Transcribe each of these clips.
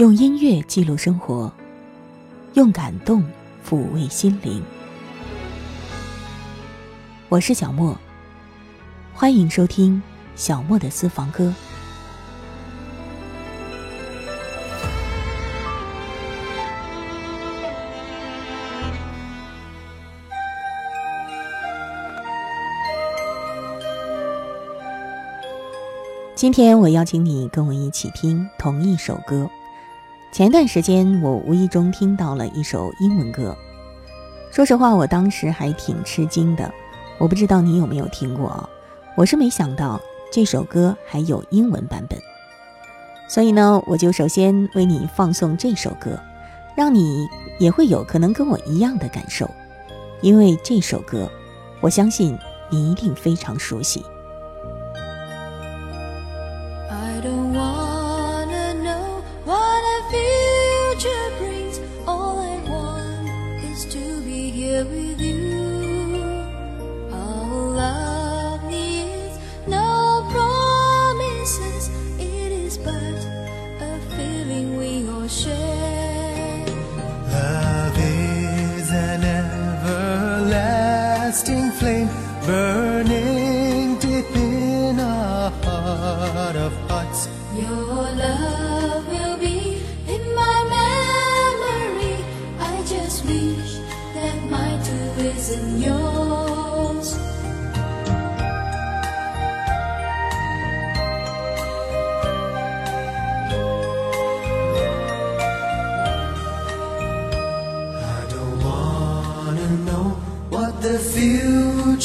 用音乐记录生活，用感动抚慰心灵。我是小莫，欢迎收听小莫的私房歌。今天我邀请你跟我一起听同一首歌。前段时间我无意中听到了一首英文歌，说实话，我当时还挺吃惊的。我不知道你有没有听过，我是没想到这首歌还有英文版本。所以呢，我就首先为你放送这首歌，让你也会有可能跟我一样的感受，因为这首歌，我相信你一定非常熟悉。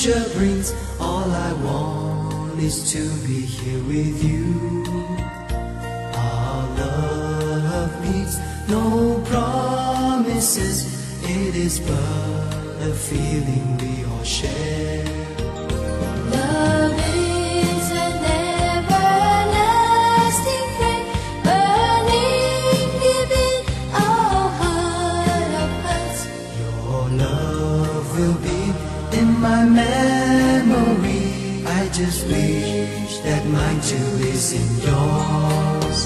Future brings, all I want is to be here with you. Our love needs no promises, it is but a feeling we all share. Just wish that mine too is in yours.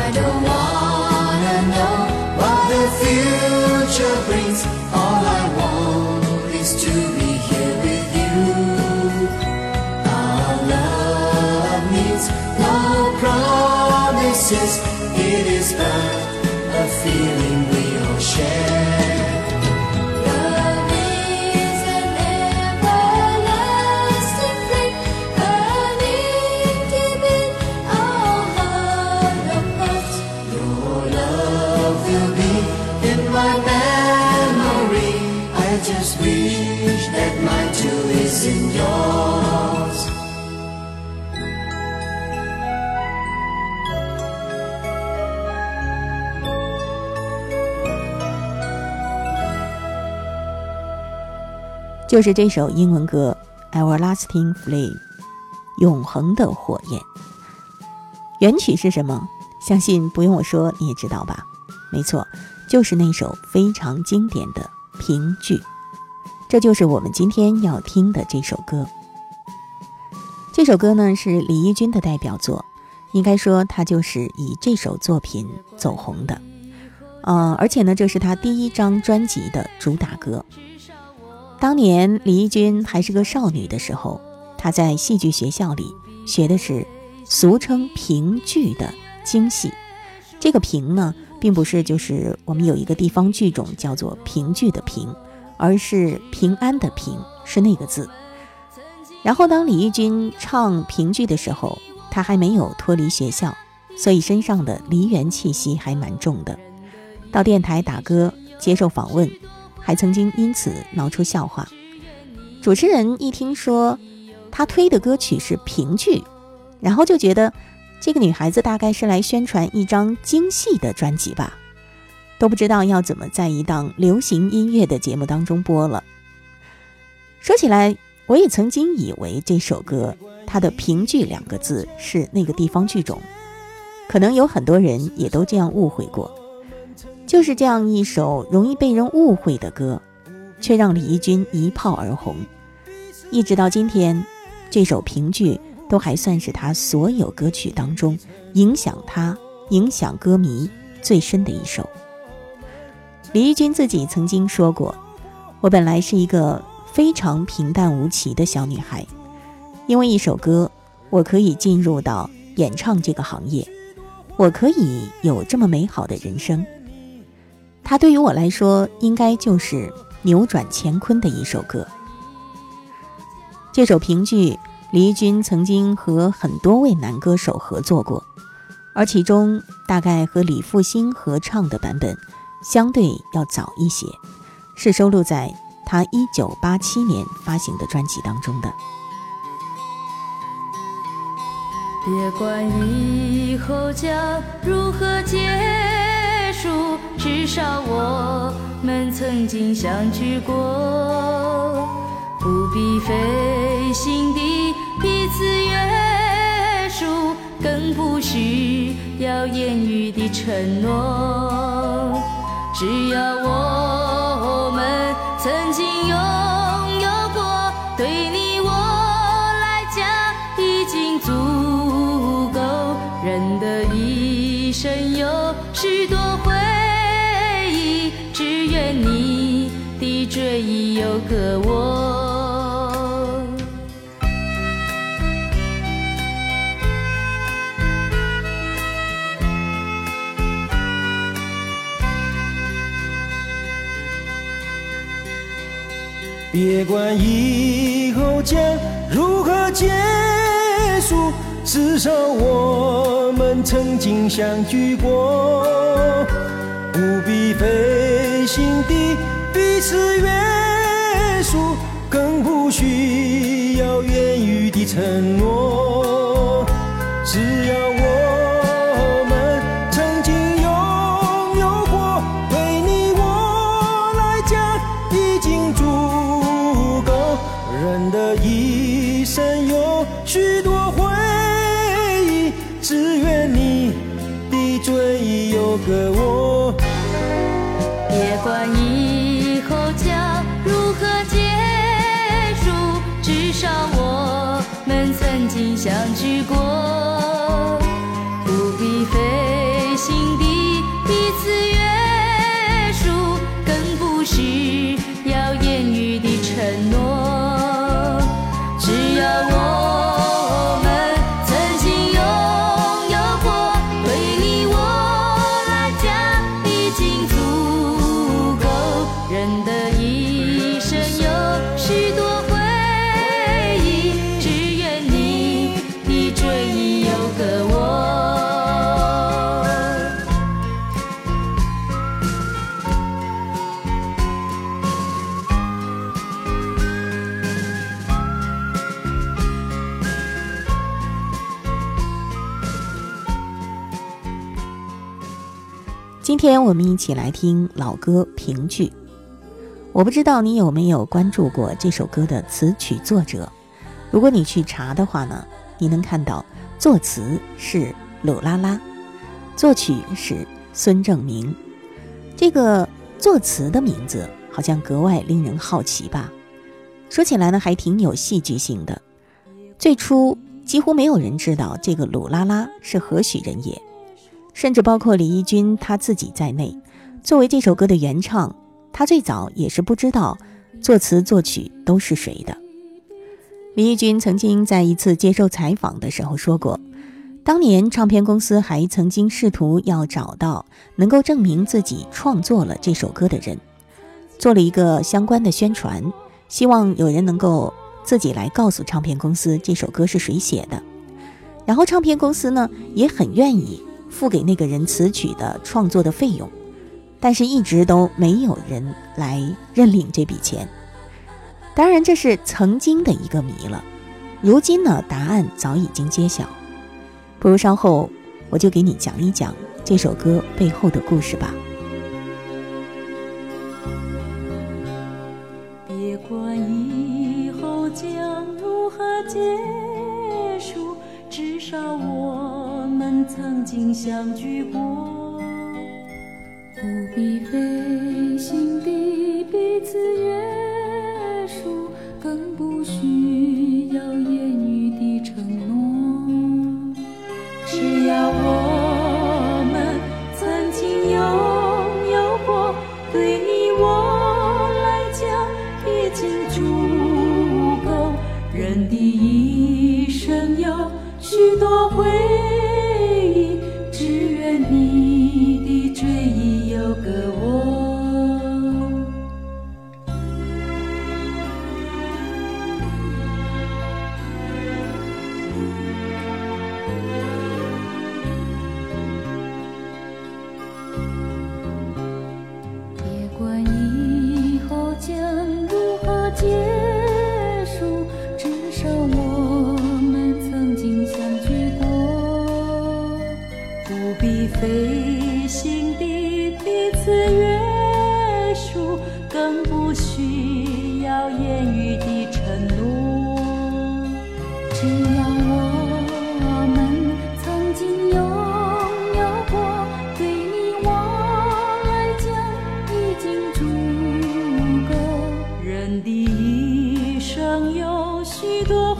I don't wanna know what the future 就是这首英文歌《Everlasting Flame》，永恒的火焰。原曲是什么？相信不用我说你也知道吧？没错，就是那首非常经典的评剧。这就是我们今天要听的这首歌。这首歌呢是李翊君的代表作，应该说他就是以这首作品走红的。嗯，而且呢，这是他第一张专辑的主打歌。当年李翊君还是个少女的时候，她在戏剧学校里学的是俗称评剧的京戏。这个评呢，并不是就是我们有一个地方剧种叫做评剧的评。而是平安的平是那个字。然后当李翊君唱评剧的时候，他还没有脱离学校，所以身上的梨园气息还蛮重的。到电台打歌接受访问，还曾经因此闹出笑话。主持人一听说他推的歌曲是评剧，然后就觉得这个女孩子大概是来宣传一张京戏的专辑吧。都不知道要怎么在一档流行音乐的节目当中播了。说起来，我也曾经以为这首歌它的评剧两个字是那个地方剧种，可能有很多人也都这样误会过。就是这样一首容易被人误会的歌，却让李翊君一炮而红，一直到今天，这首评剧都还算是他所有歌曲当中影响他、影响歌迷。最深的一首。李翊君自己曾经说过：“我本来是一个非常平淡无奇的小女孩，因为一首歌，我可以进入到演唱这个行业，我可以有这么美好的人生。它对于我来说，应该就是扭转乾坤的一首歌。”这首评剧，李翊君曾经和很多位男歌手合作过，而其中大概和李复兴合唱的版本。相对要早一些，是收录在他一九八七年发行的专辑当中的。别管以后将如何结至少我们曾经相聚过，不必费心地彼此约束，更不需要言语的承诺。只要我有个我。别管以后将如何结束，至少我们曾经相聚过。不必费心地彼此约，需要言语的承诺。今天我们一起来听老歌评剧。我不知道你有没有关注过这首歌的词曲作者。如果你去查的话呢，你能看到作词是鲁拉拉，作曲是孙正明。这个作词的名字好像格外令人好奇吧？说起来呢，还挺有戏剧性的。最初几乎没有人知道这个鲁拉拉是何许人也。甚至包括李翊君他自己在内，作为这首歌的原唱，他最早也是不知道作词作曲都是谁的。李翊君曾经在一次接受采访的时候说过，当年唱片公司还曾经试图要找到能够证明自己创作了这首歌的人，做了一个相关的宣传，希望有人能够自己来告诉唱片公司这首歌是谁写的，然后唱片公司呢也很愿意。付给那个人词曲的创作的费用，但是一直都没有人来认领这笔钱。当然，这是曾经的一个谜了。如今呢，答案早已经揭晓。不如稍后我就给你讲一讲这首歌背后的故事吧。曾经相聚过不必费心地彼此约束更不需要言语的承诺。只要我们曾经拥有过对你我来讲已经足够人的一生有许多回多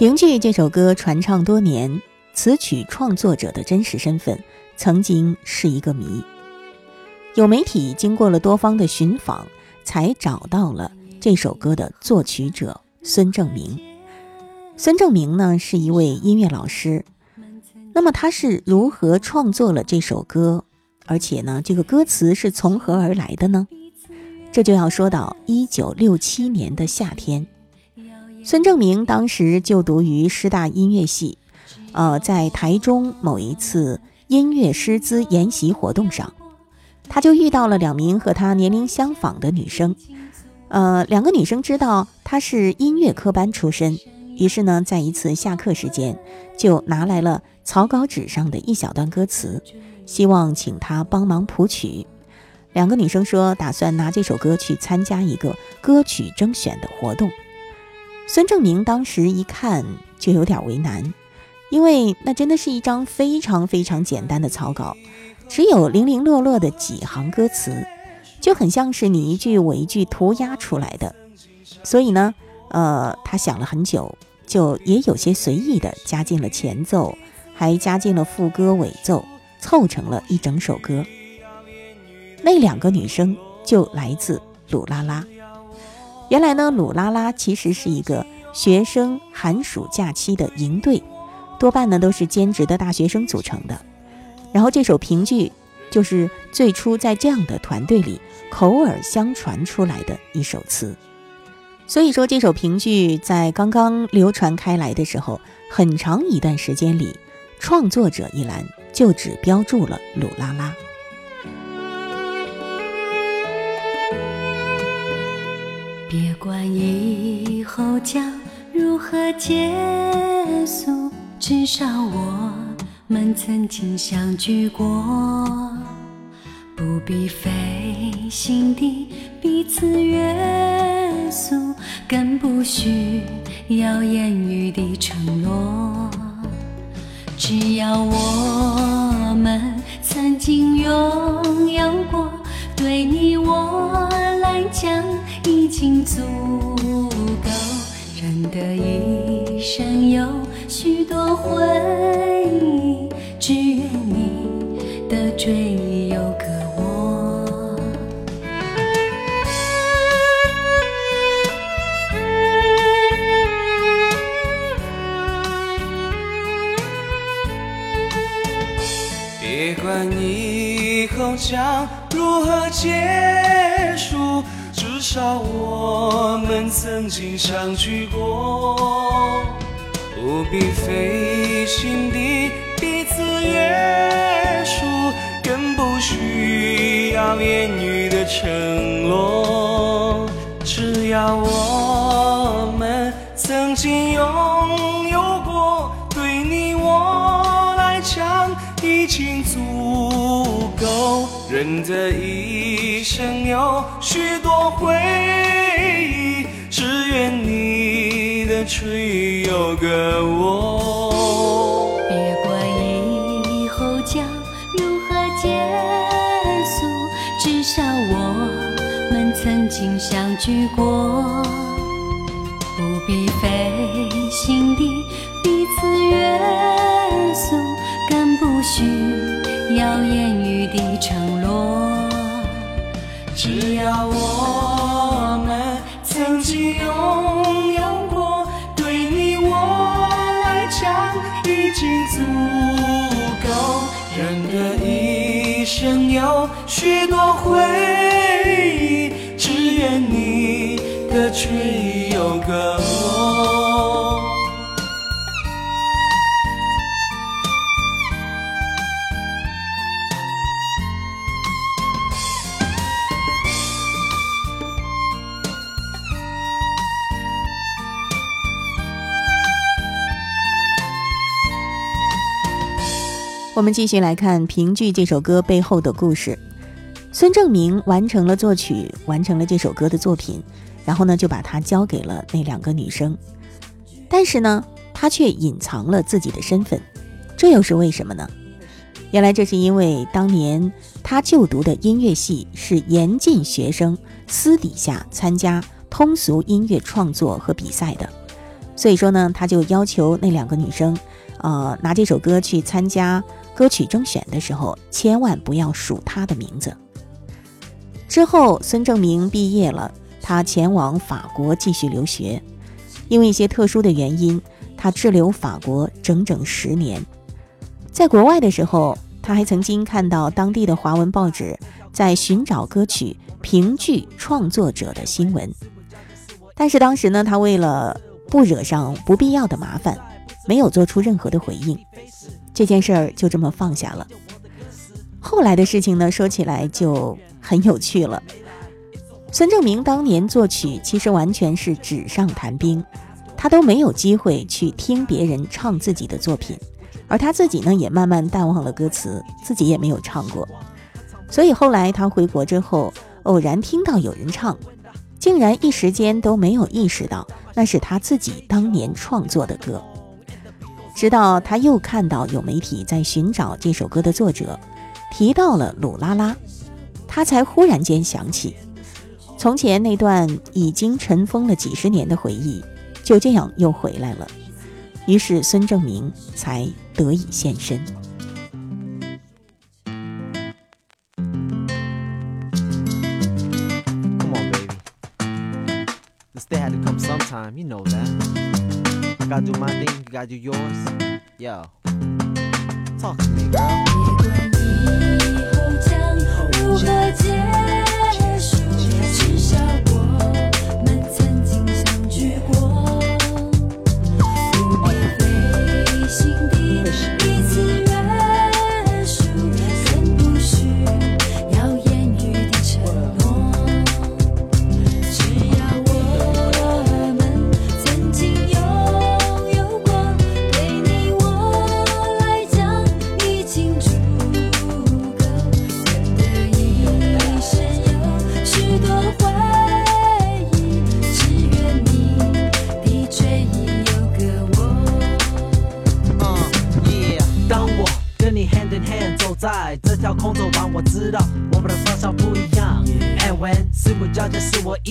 凭据这首歌传唱多年，词曲创作者的真实身份曾经是一个谜。有媒体经过了多方的寻访，才找到了这首歌的作曲者孙正明。孙正明呢是一位音乐老师，那么他是如何创作了这首歌？而且呢，这个歌词是从何而来的呢？这就要说到一九六七年的夏天。孙正明当时就读于师大音乐系，呃，在台中某一次音乐师资研习活动上，他就遇到了两名和他年龄相仿的女生。呃，两个女生知道他是音乐科班出身，于是呢，在一次下课时间，就拿来了草稿纸上的一小段歌词，希望请他帮忙谱曲。两个女生说，打算拿这首歌去参加一个歌曲征选的活动。孙正明当时一看就有点为难，因为那真的是一张非常非常简单的草稿，只有零零落落的几行歌词，就很像是你一句我一句涂鸦出来的。所以呢，呃，他想了很久，就也有些随意的加进了前奏，还加进了副歌尾奏，凑成了一整首歌。那两个女生就来自鲁拉拉。原来呢，鲁拉拉其实是一个学生寒暑假期的营队，多半呢都是兼职的大学生组成的。然后这首评剧就是最初在这样的团队里口耳相传出来的一首词。所以说，这首评剧在刚刚流传开来的时候，很长一段时间里，创作者一栏就只标注了鲁拉拉。别管以后将如何结束，至少我们曾经相聚过。不必费心地彼此约束，更不需要言语的承诺。只要我们曾经拥有过，对你我来讲经足够。人的一生有许多回忆，只愿你的追忆有个我。别管以后将如何结束，至少我们曾经相聚过。不必费心地彼此约束，更不需要言语的承诺。只要我们曾经拥有过，对你我来讲已经足够。人的一生有许多回忆，只愿你的吹有个我。别管以后将如何结束，至少我们曾经相聚过。不必费心地彼此约束，更不需要言语的承。只要我我们继续来看《评剧》这首歌背后的故事。孙正明完成了作曲，完成了这首歌的作品，然后呢，就把它交给了那两个女生。但是呢，他却隐藏了自己的身份，这又是为什么呢？原来这是因为当年他就读的音乐系是严禁学生私底下参加通俗音乐创作和比赛的，所以说呢，他就要求那两个女生，呃，拿这首歌去参加歌曲征选的时候，千万不要数他的名字。之后，孙正明毕业了，他前往法国继续留学。因为一些特殊的原因，他滞留法国整整十年。在国外的时候，他还曾经看到当地的华文报纸在寻找歌曲评剧创作者的新闻。但是当时呢，他为了不惹上不必要的麻烦，没有做出任何的回应。这件事儿就这么放下了。后来的事情呢，说起来就很有趣了。孙正明当年作曲其实完全是纸上谈兵，他都没有机会去听别人唱自己的作品，而他自己呢也慢慢淡忘了歌词，自己也没有唱过。所以后来他回国之后，偶然听到有人唱，竟然一时间都没有意识到那是他自己当年创作的歌。直到他又看到有媒体在寻找这首歌的作者，提到了鲁拉拉，他才忽然间想起，从前那段已经尘封了几十年的回忆，就这样又回来了。于是孙正明才得以现身。Come on, baby. This day had to come sometime, you know that. Gotta do my thing, you gotta do yours. Yo, talk to me, girl.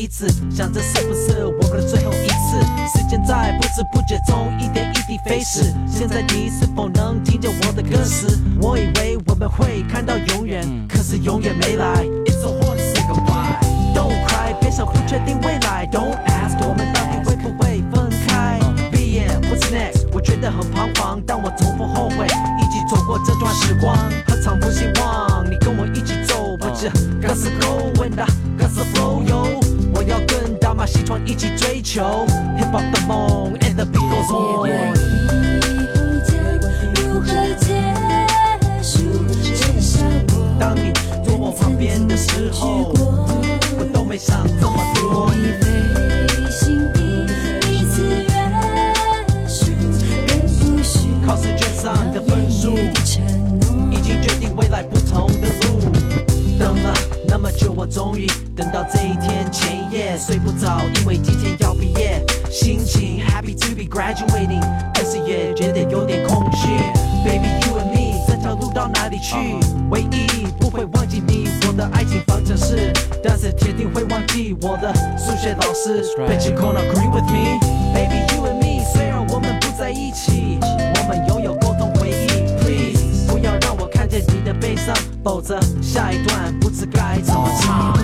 想着一起追求，Hip Hop 的梦，and the beat goes 别 on。管以后将如何结束，至少我当你坐我旁边的时候，我都没想这么多。终于等到这一天前一夜，睡不着，因为今天要毕业，心情 happy to be graduating，但是也觉得有点空虚。Baby you and me，这条路到哪里去？唯一不会忘记你，我的爱情方程式，但是铁定会忘记我的数学老师。Bet you gonna agree with me，Baby you and me，虽然我们不在一起，我们拥有否则下一段不知该怎么唱。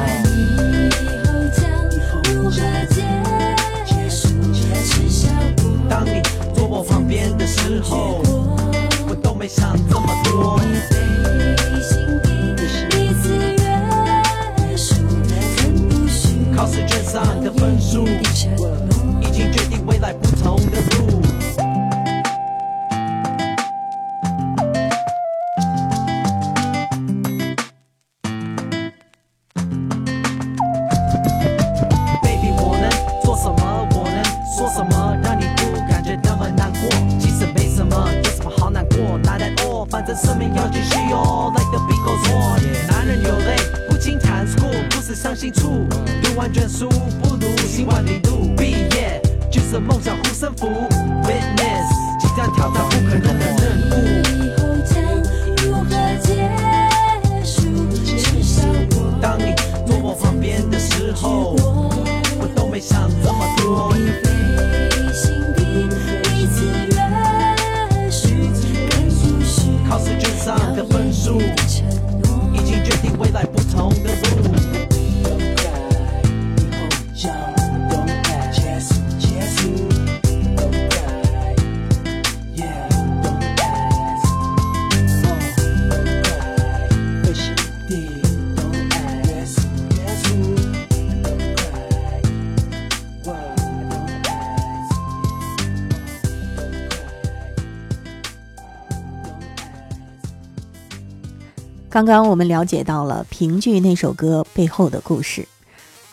刚刚我们了解到了评剧那首歌背后的故事。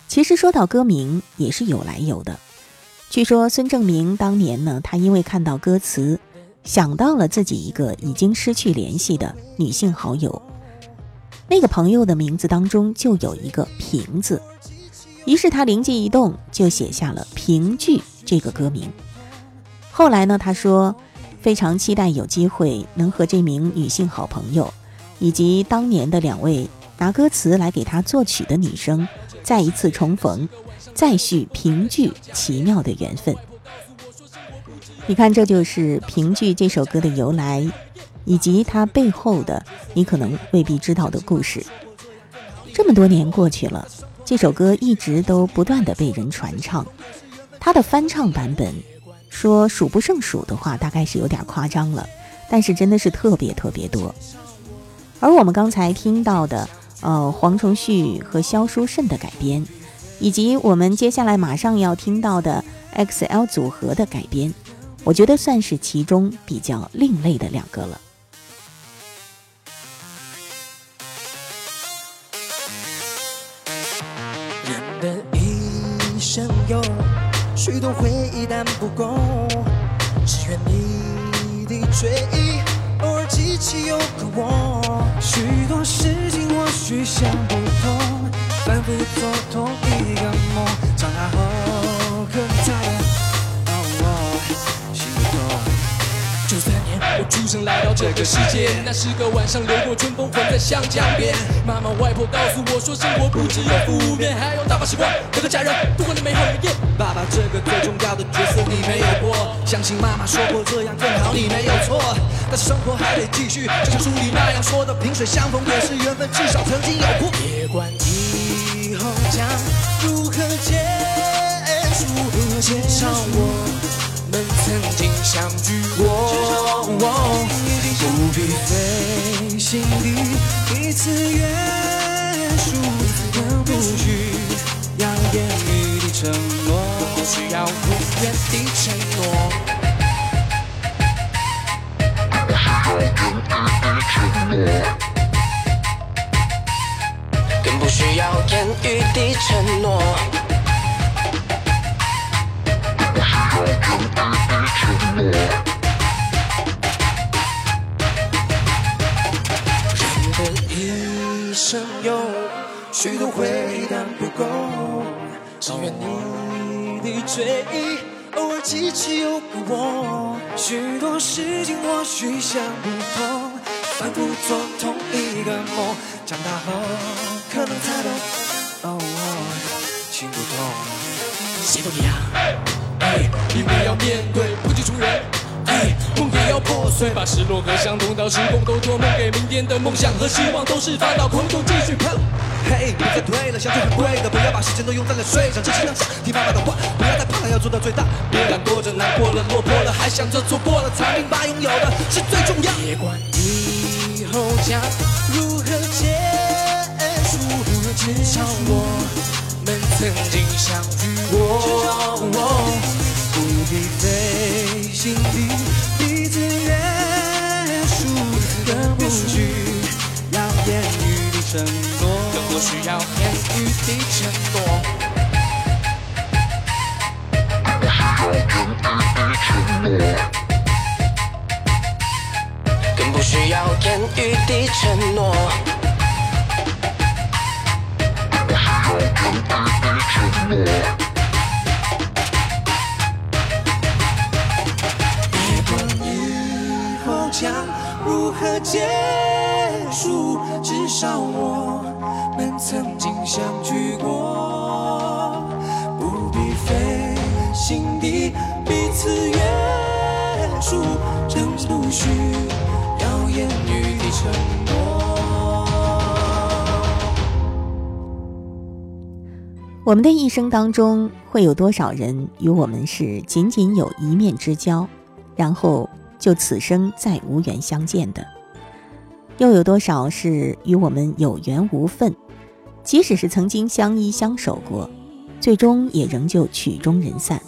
其实说到歌名也是有来有的。据说孙正明当年呢，他因为看到歌词，想到了自己一个已经失去联系的女性好友，那个朋友的名字当中就有一个“平”字，于是他灵机一动，就写下了《评剧》这个歌名。后来呢，他说非常期待有机会能和这名女性好朋友。以及当年的两位拿歌词来给他作曲的女生再一次重逢，再续评剧奇妙的缘分。你看，这就是评剧这首歌的由来，以及它背后的你可能未必知道的故事。这么多年过去了，这首歌一直都不断的被人传唱，它的翻唱版本说数不胜数的话，大概是有点夸张了，但是真的是特别特别多。而我们刚才听到的，呃，黄承旭和萧淑慎的改编，以及我们接下来马上要听到的 XL 组合的改编，我觉得算是其中比较另类的两个了。人的一生有许多回忆，但不够，只愿你的追忆偶尔记起有个我。去想不通，反复做同一个梦，长大后可能才哦哦心痛。九三年，我出生来到这个世界，那是个晚上，流过春风，混在湘江边。妈妈、外婆告诉我说，生活不只有负面，还有大把时光和个家人度过的美好的夜。爸爸这个最重要的角色你没有过，相信妈妈说过这样更好，你没有错。但是生活还得继续，就像书里那样说的，萍水相逢也是缘分，至少曾经有过。别管以后将如何结束，至少我们曾经相聚过，不必费心地彼此约束，更不需要言语的承诺。需要原地承诺。更不需要言语的承诺。人的一生有许多回忆，但不够，只愿你的追忆偶尔记起有个我。许多事情或许想不通，反复做同一个梦，长大后可能才懂。哦，情不同，谁都一样。哎，因为要面对不计出人。梦也要破碎，把失落和相同到时空都做梦，给明天的梦想和希望都是放到空中继续碰。嘿，别再退了，相聚很贵的，不要把时间都用在了睡上，真心当下，听妈妈的话，不要再怕，要做到最大。别难过着，难过了，落魄了，还想着做过了，才明白拥有的是最重要。别管后将如何结束，至少我们曾经相遇过。不必费心地彼此约束，更不需要言语的承诺，更不需要更不需要言语的承诺。别管以后将如何结束，至少我们曾经相聚过，不必费心地彼此约束，更不需。我们的一生当中，会有多少人与我们是仅仅有一面之交，然后就此生再无缘相见的？又有多少是与我们有缘无分，即使是曾经相依相守过，最终也仍旧曲终人散？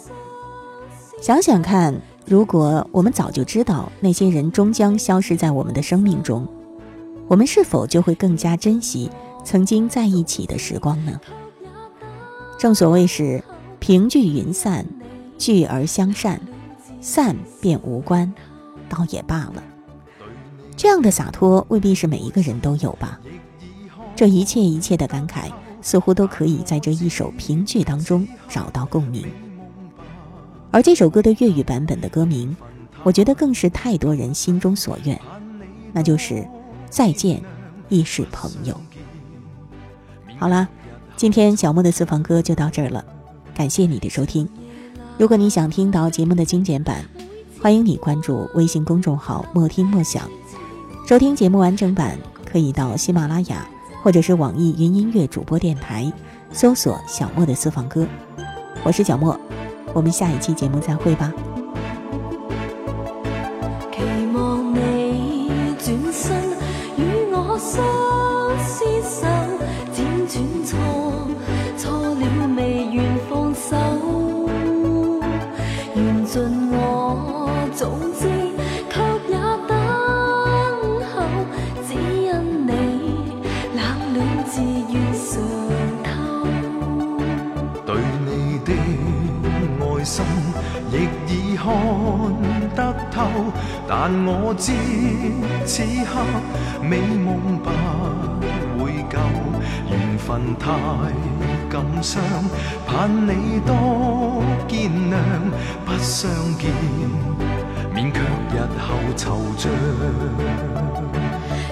想想看，如果我们早就知道那些人终将消失在我们的生命中，我们是否就会更加珍惜曾经在一起的时光呢？正所谓是平聚云散，聚而相散，散便无关，倒也罢了。这样的洒脱未必是每一个人都有吧？这一切一切的感慨，似乎都可以在这一首评剧当中找到共鸣。而这首歌的粤语版本的歌名，我觉得更是太多人心中所愿，那就是“再见，亦是朋友”。好啦。今天小莫的私房歌就到这儿了，感谢你的收听。如果你想听到节目的精简版，欢迎你关注微信公众号“莫听莫想”。收听节目完整版，可以到喜马拉雅或者是网易云音乐主播电台搜索“小莫的私房歌”。我是小莫，我们下一期节目再会吧。得透，但我知此刻美梦不會夠，緣分太感伤，盼你多见谅，不相见，免却日后惆怅。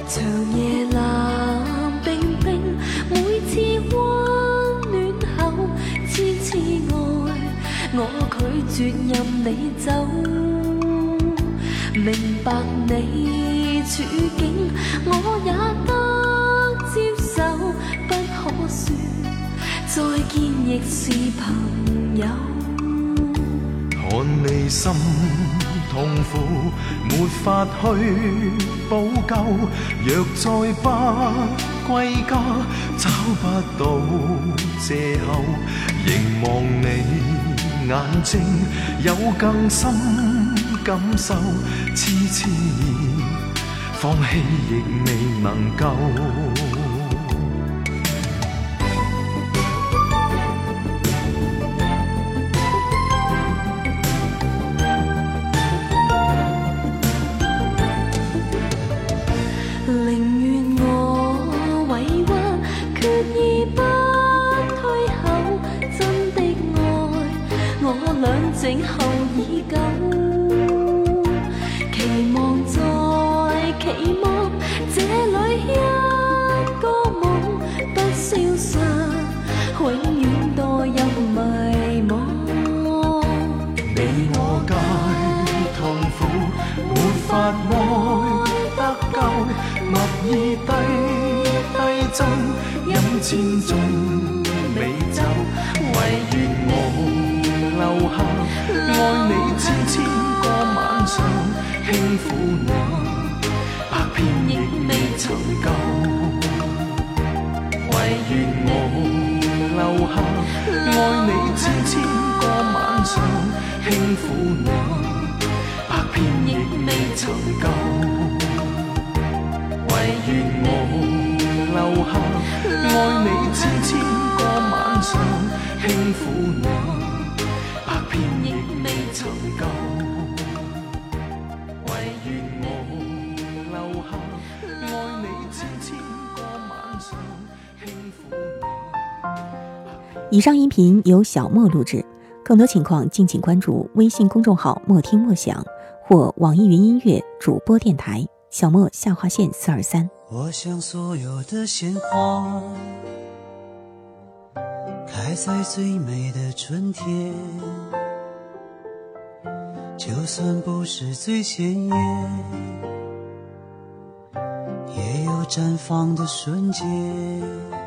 长夜冷冰冰，每次温暖后，次次爱，我拒绝任你走。白你處境，我也得接受，不可說再見亦是朋友。看你心痛苦，沒法去補救。若再不歸家，找不到借口，凝望你眼睛，有更深感受，痴痴念，放弃亦未能够。唯願我留下，爱你千千个晚上，轻抚你，百遍亦未曾够。唯愿我留下，爱你千千个晚上，轻抚你，百遍亦未曾够。唯愿我留下，爱你千千，以上音频由小莫录制，更多情况敬请关注微信公众号“莫听莫想”或网易云音乐主播电台“小莫下划线四二三”。我想所有的鲜花开在最美的春天，就算不是最鲜艳，绽放的瞬间。